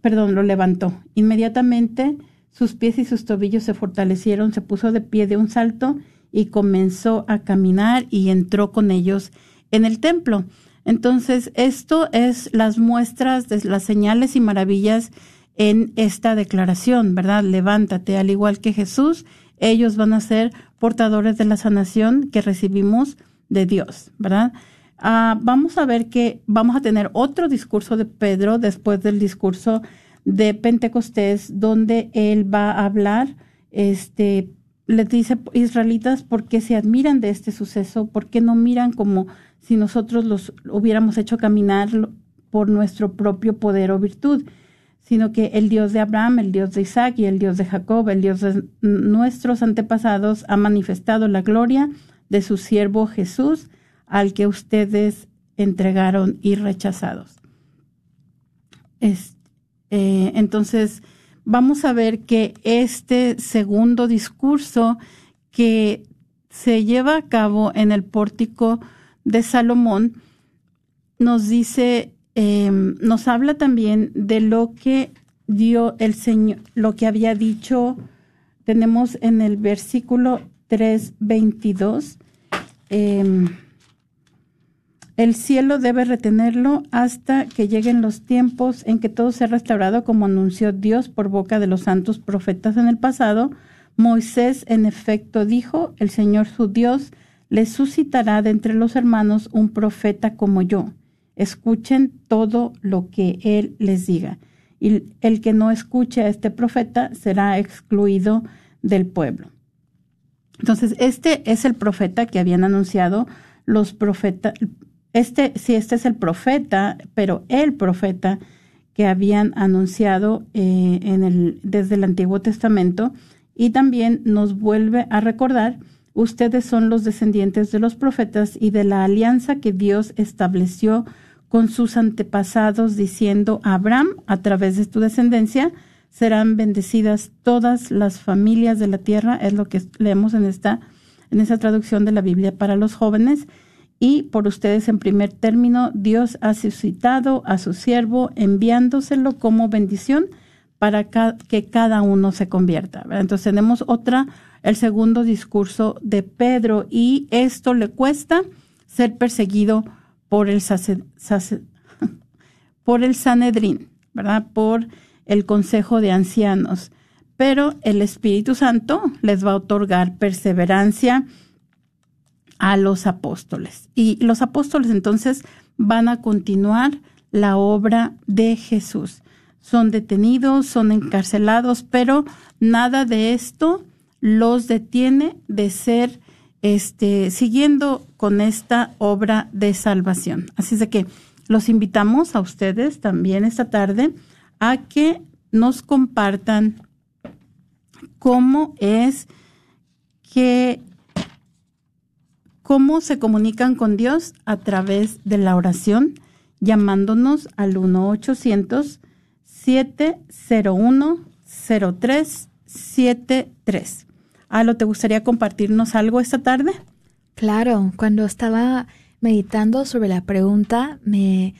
perdón, lo levantó. Inmediatamente sus pies y sus tobillos se fortalecieron, se puso de pie de un salto y comenzó a caminar y entró con ellos en el templo. Entonces, esto es las muestras de las señales y maravillas en esta declaración, ¿verdad? Levántate, al igual que Jesús, ellos van a ser portadores de la sanación que recibimos de Dios, ¿verdad? Ah, vamos a ver que vamos a tener otro discurso de Pedro después del discurso de Pentecostés, donde él va a hablar, este, les dice, israelitas, ¿por qué se admiran de este suceso? ¿Por qué no miran como si nosotros los hubiéramos hecho caminar por nuestro propio poder o virtud? Sino que el Dios de Abraham, el Dios de Isaac y el Dios de Jacob, el Dios de nuestros antepasados, ha manifestado la gloria de su siervo Jesús, al que ustedes entregaron y rechazados. Eh, entonces, vamos a ver que este segundo discurso que se lleva a cabo en el pórtico de Salomón, nos dice, eh, nos habla también de lo que dio el Señor, lo que había dicho, tenemos en el versículo 3.22, eh, el cielo debe retenerlo hasta que lleguen los tiempos en que todo sea restaurado como anunció Dios por boca de los santos profetas en el pasado. Moisés en efecto dijo, el Señor su Dios le suscitará de entre los hermanos un profeta como yo. Escuchen todo lo que él les diga. Y el que no escuche a este profeta será excluido del pueblo. Entonces, este es el profeta que habían anunciado los profetas, este, sí, este es el profeta, pero el profeta que habían anunciado eh, en el, desde el Antiguo Testamento y también nos vuelve a recordar, ustedes son los descendientes de los profetas y de la alianza que Dios estableció con sus antepasados, diciendo, Abraham, a través de tu descendencia, serán bendecidas todas las familias de la tierra, es lo que leemos en esta, en esa traducción de la Biblia para los jóvenes, y por ustedes en primer término, Dios ha suscitado a su siervo enviándoselo como bendición para que cada uno se convierta. Entonces tenemos otra, el segundo discurso de Pedro y esto le cuesta ser perseguido por el, Sanedrín, ¿verdad? Por el Consejo de Ancianos. Pero el Espíritu Santo les va a otorgar perseverancia, a los apóstoles. Y los apóstoles entonces van a continuar la obra de Jesús. Son detenidos, son encarcelados, pero nada de esto los detiene de ser este siguiendo con esta obra de salvación. Así es de que los invitamos a ustedes también esta tarde a que nos compartan cómo es que ¿Cómo se comunican con Dios? A través de la oración, llamándonos al 1-800-701-0373. Alo, ¿te gustaría compartirnos algo esta tarde? Claro, cuando estaba meditando sobre la pregunta, me,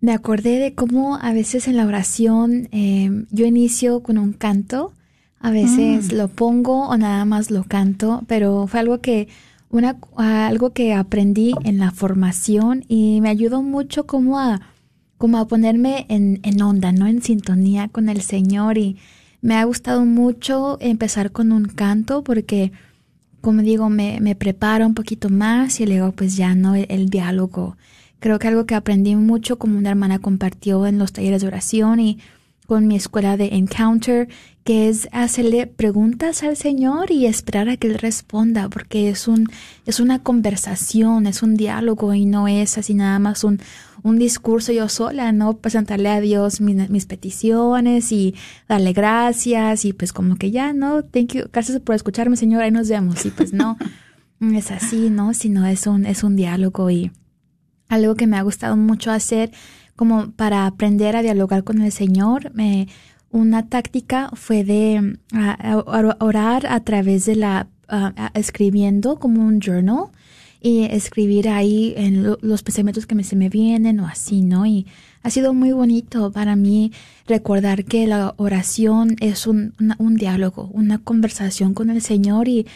me acordé de cómo a veces en la oración eh, yo inicio con un canto, a veces mm. lo pongo o nada más lo canto, pero fue algo que una, algo que aprendí en la formación y me ayudó mucho como a, como a ponerme en, en onda, ¿no? En sintonía con el Señor y me ha gustado mucho empezar con un canto porque, como digo, me, me prepara un poquito más y luego pues ya, ¿no? el diálogo. Creo que algo que aprendí mucho como una hermana compartió en los talleres de oración y con mi escuela de Encounter, que es hacerle preguntas al Señor y esperar a que Él responda, porque es, un, es una conversación, es un diálogo y no es así nada más un, un discurso yo sola, ¿no? Presentarle a Dios mis, mis peticiones y darle gracias y pues como que ya, ¿no? Thank you, gracias por escucharme, Señor, ahí nos vemos. Y pues no, es así, ¿no? Sino es un, es un diálogo y algo que me ha gustado mucho hacer como para aprender a dialogar con el Señor. Me, una táctica fue de orar a través de la, escribiendo como un journal y escribir ahí en los pensamientos que me, se me vienen o así, ¿no? Y ha sido muy bonito para mí recordar que la oración es un, un diálogo, una conversación con el Señor y,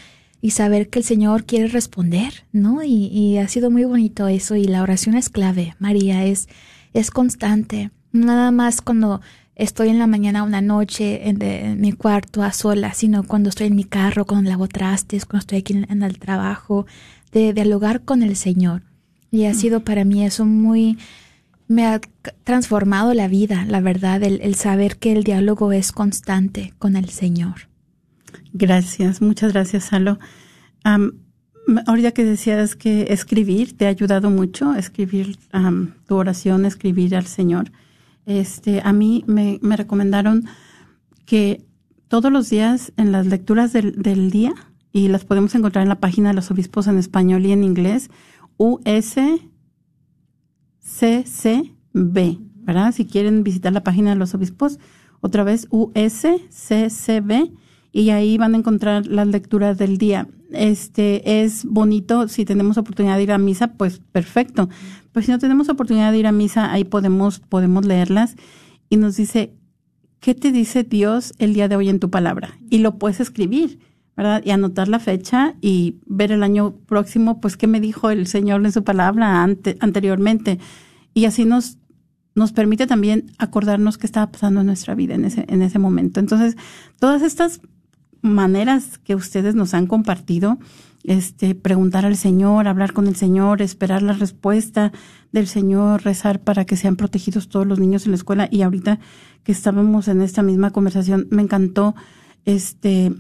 y, saber que el Señor quiere responder, ¿no? Y ha sido muy bonito eso y la oración es clave, María, es es constante. Nada más cuando estoy en la mañana o una noche en, mi cuarto a sola, sino cuando estoy en mi carro, cuando lavo trastes, cuando estoy aquí en, el trabajo, de dialogar con el Señor. Y ha mm. sido para mí eso muy, me ha transformado la vida, la verdad, el, saber que el diálogo es constante con el Señor. Gracias, muchas gracias, Salo ahorita que decías que escribir te ha ayudado mucho, escribir tu oración, escribir al Señor. Este, a mí me, recomendaron que todos los días en las lecturas del, del, día, y las podemos encontrar en la página de los obispos en español y en inglés, USCCB, ¿verdad? Si quieren visitar la página de los obispos, otra vez USCCB, y ahí van a encontrar las lecturas del día. Este es bonito si tenemos oportunidad de ir a misa, pues perfecto. Pues si no tenemos oportunidad de ir a misa, ahí podemos podemos leerlas y nos dice ¿qué te dice Dios el día de hoy en tu palabra? Y lo puedes escribir, ¿verdad? Y anotar la fecha y ver el año próximo, pues qué me dijo el Señor en su palabra anteriormente. Y así nos nos permite también acordarnos qué estaba pasando en nuestra vida en ese, en ese momento. Entonces, todas estas maneras que ustedes nos han compartido, este, preguntar al Señor, hablar con el Señor, esperar la respuesta del Señor, rezar para que sean protegidos todos los niños en la escuela. Y ahorita que estábamos en esta misma conversación, me encantó, este,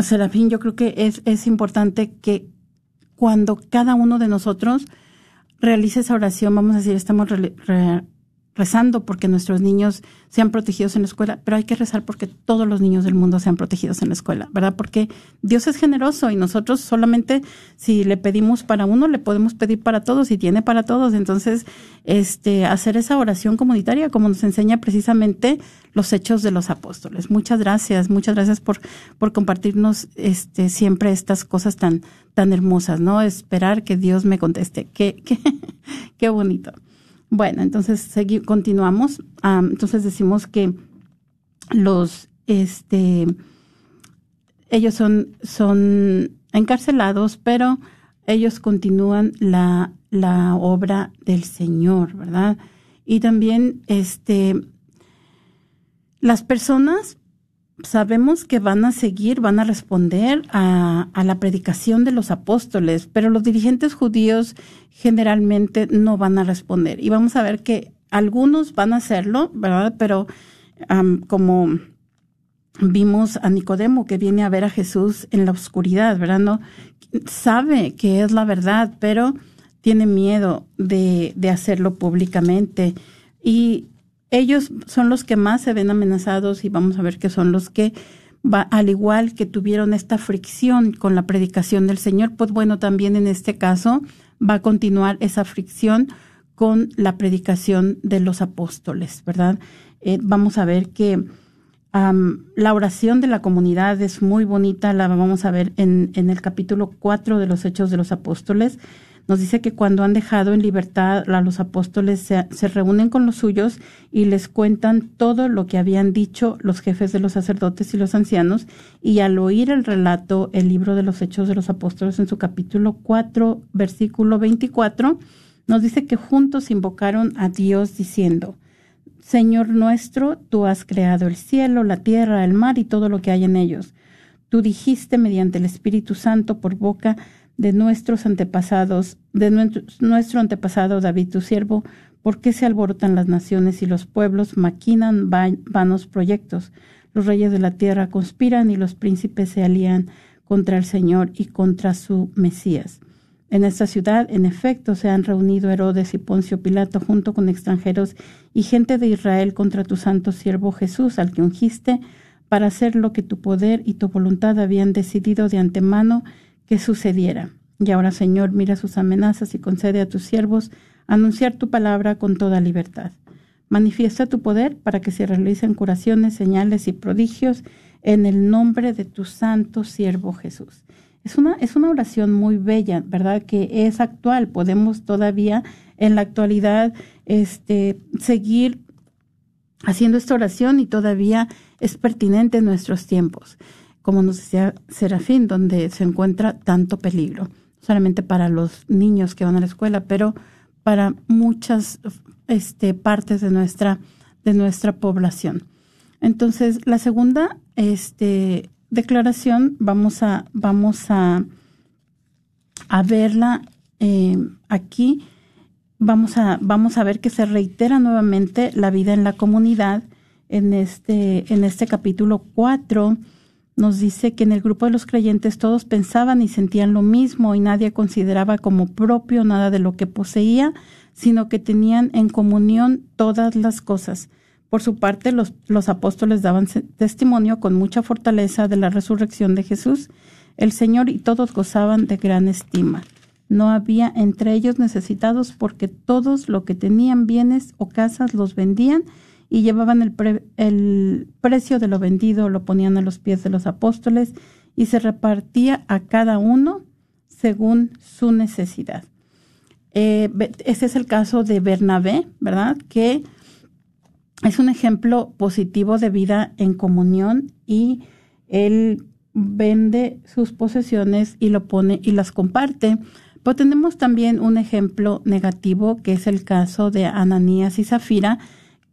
Serafín, yo creo que es, es importante que cuando cada uno de nosotros realice esa oración, vamos a decir, estamos rezando porque nuestros niños sean protegidos en la escuela, pero hay que rezar porque todos los niños del mundo sean protegidos en la escuela, ¿verdad? Porque Dios es generoso y nosotros solamente si le pedimos para uno, le podemos pedir para todos y tiene para todos. Entonces, este, hacer esa oración comunitaria como nos enseña precisamente los hechos de los apóstoles. Muchas gracias, muchas gracias por, por compartirnos este, siempre estas cosas tan, tan hermosas, ¿no? Esperar que Dios me conteste. Qué, qué, qué bonito. Bueno, entonces continuamos. entonces decimos que los, este, ellos son, son encarcelados, pero ellos continúan la, la obra del Señor, ¿verdad? Y también, este, las personas sabemos que van a seguir, van a responder a, la predicación de los apóstoles, pero los dirigentes judíos generalmente no van a responder. Y vamos a ver que algunos van a hacerlo, ¿verdad? Pero como vimos a Nicodemo que viene a ver a Jesús en la oscuridad, ¿verdad? No sabe que es la verdad, pero tiene miedo de, de hacerlo públicamente. Y ellos son los que más se ven amenazados y vamos a ver que son los que, va, al igual que tuvieron esta fricción con la predicación del Señor, pues bueno, también en este caso va a continuar esa fricción con la predicación de los apóstoles, ¿verdad? Eh, vamos a ver que la oración de la comunidad es muy bonita, la vamos a ver en, en el capítulo 4 de los Hechos de los Apóstoles nos dice que cuando han dejado en libertad a los apóstoles se, reúnen con los suyos y les cuentan todo lo que habían dicho los jefes de los sacerdotes y los ancianos y al oír el relato, el libro de los Hechos de los Apóstoles en su capítulo 4, versículo 24, nos dice que juntos invocaron a Dios diciendo, Señor nuestro, tú has creado el cielo, la tierra, el mar y todo lo que hay en ellos. Tú dijiste mediante el Espíritu Santo por boca de nuestros antepasados, de nuestro antepasado David, tu siervo, ¿por qué se alborotan las naciones y los pueblos maquinan vanos proyectos? Los reyes de la tierra conspiran y los príncipes se alían contra el Señor y contra su Mesías. En esta ciudad, en efecto, se han reunido Herodes y Poncio Pilato junto con extranjeros y gente de Israel contra tu santo siervo Jesús, al que ungiste, para hacer lo que tu poder y tu voluntad habían decidido de antemano que sucediera. Y ahora, Señor, mira sus amenazas y concede a tus siervos anunciar tu palabra con toda libertad. Manifiesta tu poder para que se realicen curaciones, señales y prodigios en el nombre de tu santo siervo Jesús. Es una, es una oración muy bella, ¿verdad? Que es actual. Podemos todavía en la actualidad este, seguir haciendo esta oración y todavía es pertinente en nuestros tiempos como nos decía Serafín, donde se encuentra tanto peligro, solamente para los niños que van a la escuela, pero para muchas este, partes de nuestra, de nuestra población. Entonces, la segunda este, declaración vamos a, vamos a, a verla eh, aquí. Vamos a, vamos a ver que se reitera nuevamente la vida en la comunidad en este, en este capítulo 4 nos dice que en el grupo de los creyentes todos pensaban y sentían lo mismo y nadie consideraba como propio nada de lo que poseía, sino que tenían en comunión todas las cosas. Por su parte, los, los apóstoles daban testimonio con mucha fortaleza de la resurrección de Jesús, el Señor, y todos gozaban de gran estima. No había entre ellos necesitados porque todos lo que tenían bienes o casas los vendían y llevaban el, pre- el precio de lo vendido, lo ponían a los pies de los apóstoles y se repartía a cada uno según su necesidad. Eh, ese es el caso de Bernabé, ¿verdad? Que es un ejemplo positivo de vida en comunión y él vende sus posesiones y lo pone y las comparte. Pero tenemos también un ejemplo negativo que es el caso de Ananías y Zafira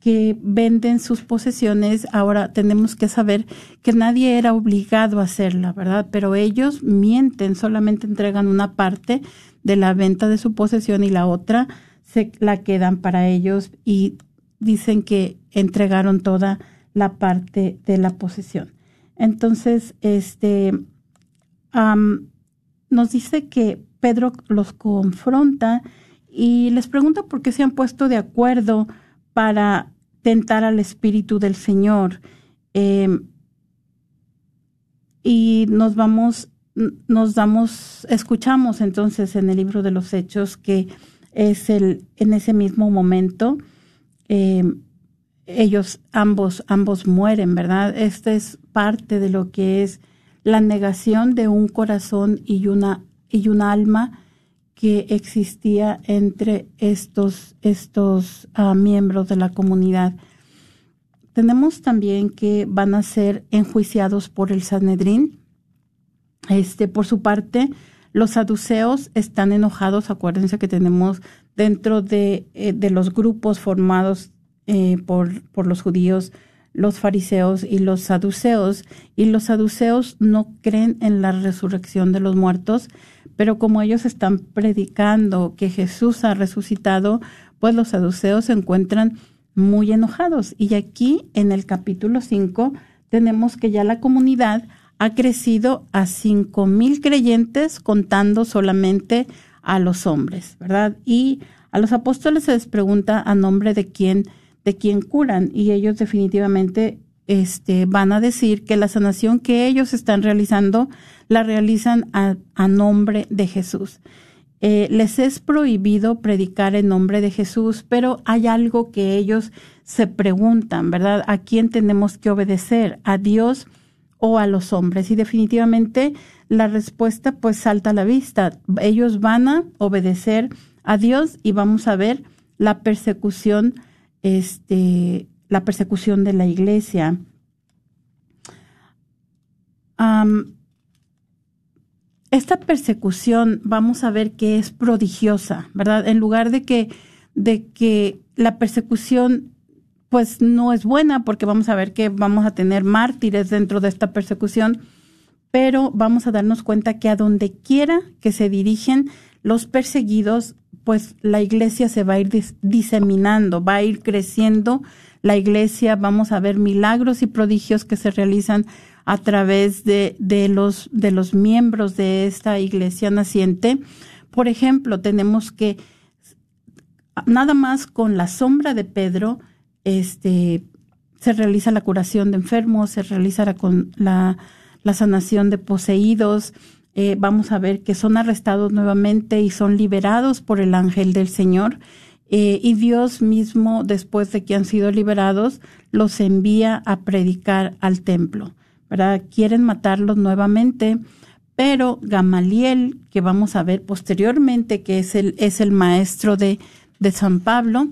que venden sus posesiones. Ahora tenemos que saber que nadie era obligado a hacerla, ¿verdad? Pero ellos mienten, solamente entregan una parte de la venta de su posesión y la otra se la quedan para ellos y dicen que entregaron toda la parte de la posesión. Entonces, este nos dice que Pedro los confronta y les pregunta por qué se han puesto de acuerdo para tentar al Espíritu del Señor. Eh, y nos vamos, nos damos, escuchamos entonces en el libro de los Hechos que es el, en ese mismo momento, eh, ellos ambos, ambos mueren, ¿verdad? Esta es parte de lo que es la negación de un corazón y una, y un alma que existía entre estos, estos ah, miembros de la comunidad. Tenemos también que van a ser enjuiciados por el Sanedrín. Este, por su parte, los saduceos están enojados. Acuérdense que tenemos dentro de, eh, de los grupos formados eh, por, por los judíos, los fariseos y los saduceos. Y los saduceos no creen en la resurrección de los muertos, pero como ellos están predicando que Jesús ha resucitado, pues los saduceos se encuentran muy enojados. Y aquí en el capítulo 5 tenemos que ya la comunidad ha crecido a cinco mil creyentes contando solamente a los hombres, ¿verdad? Y a los apóstoles se les pregunta a nombre de quién, de quién curan, y ellos definitivamente este, van a decir que la sanación que ellos están realizando la realizan a, a nombre de Jesús. Eh, les es prohibido predicar en nombre de Jesús, pero hay algo que ellos se preguntan, ¿verdad? ¿A quién tenemos que obedecer? ¿A Dios o a los hombres? Y definitivamente la respuesta pues salta a la vista. Ellos van a obedecer a Dios y vamos a ver la persecución, este, la persecución de la iglesia. Esta persecución vamos a ver que es prodigiosa, ¿verdad? En lugar de que, de que la persecución pues no es buena, porque vamos a ver que vamos a tener mártires dentro de esta persecución, pero vamos a darnos cuenta que a donde quiera que se dirigen los perseguidos, pues la iglesia se va a ir dis- diseminando, va a ir creciendo la iglesia, vamos a ver milagros y prodigios que se realizan a través de, de los, de los miembros de esta iglesia naciente. Por ejemplo, tenemos que nada más con la sombra de Pedro, este, se realiza la curación de enfermos, se realiza la, la sanación de poseídos. Eh, vamos a ver que son arrestados nuevamente y son liberados por el ángel del Señor. Eh, y Dios mismo, después de que han sido liberados, los envía a predicar al templo. ¿verdad? Quieren matarlos nuevamente, pero Gamaliel, que vamos a ver posteriormente, que es el, es el maestro de, de San Pablo,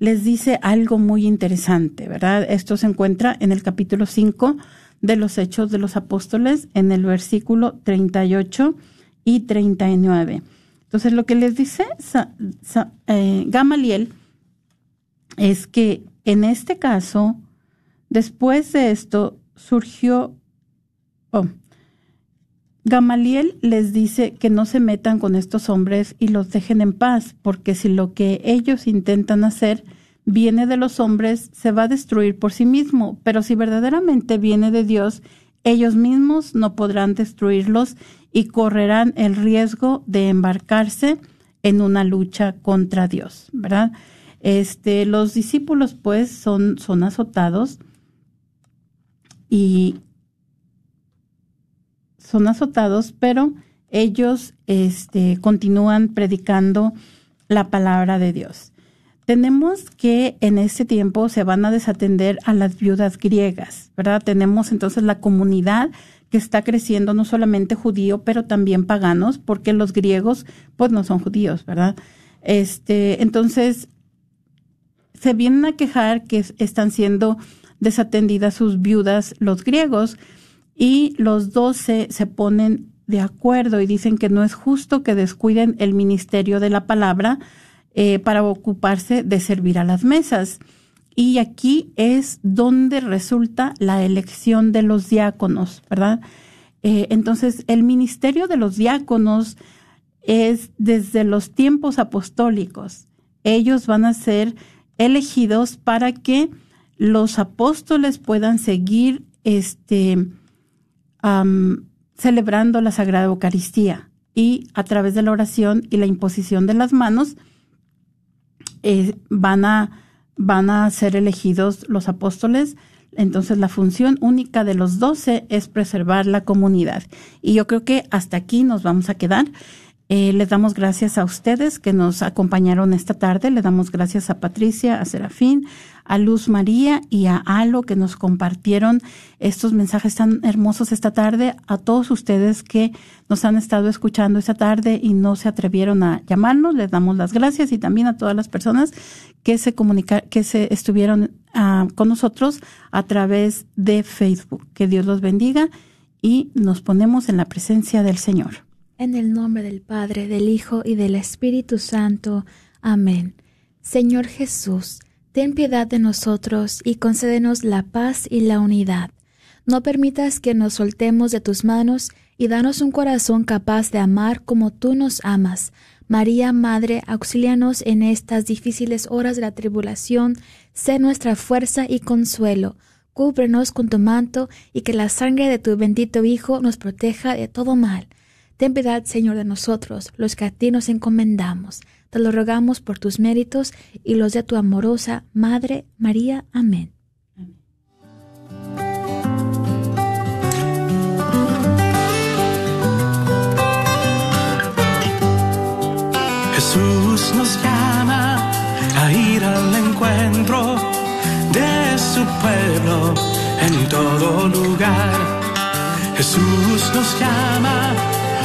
les dice algo muy interesante, ¿verdad? Esto se encuentra en el capítulo 5 de los Hechos de los Apóstoles, en el versículo 38 y 39. Entonces, lo que les dice eh, Gamaliel es que en este caso, después de esto, surgió... oh, Gamaliel les dice que no se metan con estos hombres y los dejen en paz, porque si lo que ellos intentan hacer viene de los hombres, se va a destruir por sí mismo, pero si verdaderamente viene de Dios, ellos mismos no podrán destruirlos y correrán el riesgo de embarcarse en una lucha contra Dios, ¿verdad? Este, los discípulos pues son, son azotados y son azotados, pero ellos este, continúan predicando la palabra de Dios. Tenemos que en este tiempo se van a desatender a las viudas griegas, ¿verdad? Tenemos entonces la comunidad que está creciendo no solamente judío, pero también paganos, porque los griegos pues no son judíos, ¿verdad? Este, entonces se vienen a quejar que están siendo desatendidas sus viudas los griegos y los doce se ponen de acuerdo y dicen que no es justo que descuiden el ministerio de la palabra eh, para ocuparse de servir a las mesas. Y aquí es donde resulta la elección de los diáconos, ¿verdad? Eh, entonces, el ministerio de los diáconos es desde los tiempos apostólicos. Ellos van a ser elegidos para que los apóstoles puedan seguir este, celebrando la Sagrada Eucaristía y a través de la oración y la imposición de las manos eh, van, a, van a ser elegidos los apóstoles. Entonces la función única de los doce es preservar la comunidad. Y yo creo que hasta aquí nos vamos a quedar. Eh, les damos gracias a ustedes que nos acompañaron esta tarde. Le damos gracias a Patricia, a Serafín, a Luz María y a Alo que nos compartieron estos mensajes tan hermosos esta tarde. A todos ustedes que nos han estado escuchando esta tarde y no se atrevieron a llamarnos, les damos las gracias y también a todas las personas que se comunicaron, que se estuvieron ah, con nosotros a través de Facebook. Que Dios los bendiga y nos ponemos en la presencia del Señor. En el nombre del Padre, del Hijo y del Espíritu Santo. Amén. Señor Jesús, ten piedad de nosotros y concédenos la paz y la unidad. No permitas que nos soltemos de tus manos y danos un corazón capaz de amar como tú nos amas. María, Madre, auxílianos en estas difíciles horas de la tribulación, sé nuestra fuerza y consuelo. Cúbrenos con tu manto y que la sangre de tu bendito Hijo nos proteja de todo mal Ten piedad, Señor, de nosotros, los que a ti nos encomendamos. Te lo rogamos por tus méritos y los de tu amorosa Madre María. Amén. Jesús nos llama a ir al encuentro de su pueblo en todo lugar. Jesús nos llama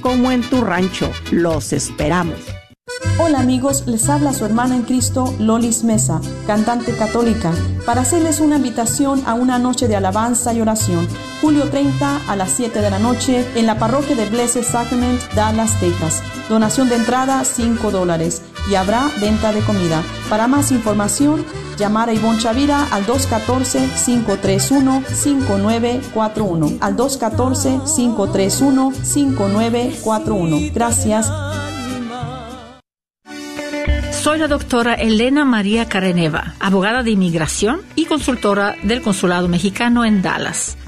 como en tu rancho. Los esperamos. Hola amigos, les habla su hermana en Cristo, Lolis Mesa, cantante católica, para hacerles una invitación a una noche de alabanza y oración, julio 30 a las 7 de la noche en la parroquia de Blessed Sacrament, Dallas, Texas. Donación de entrada 5 dólares y habrá venta de comida. Para más información, llamar a Ivonne Chavira al 214-531-5941. Al 214-531-5941. Gracias. Soy la doctora Elena María Careneva, abogada de inmigración y consultora del Consulado Mexicano en Dallas.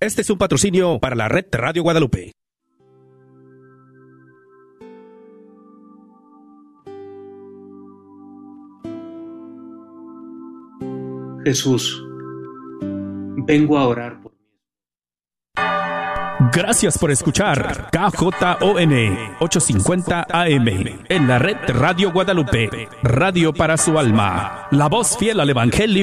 Este es un patrocinio para la red Radio Guadalupe. Jesús, vengo a orar por Gracias por escuchar KJON 850 AM en la red Radio Guadalupe, radio para su alma, la voz fiel al Evangelio.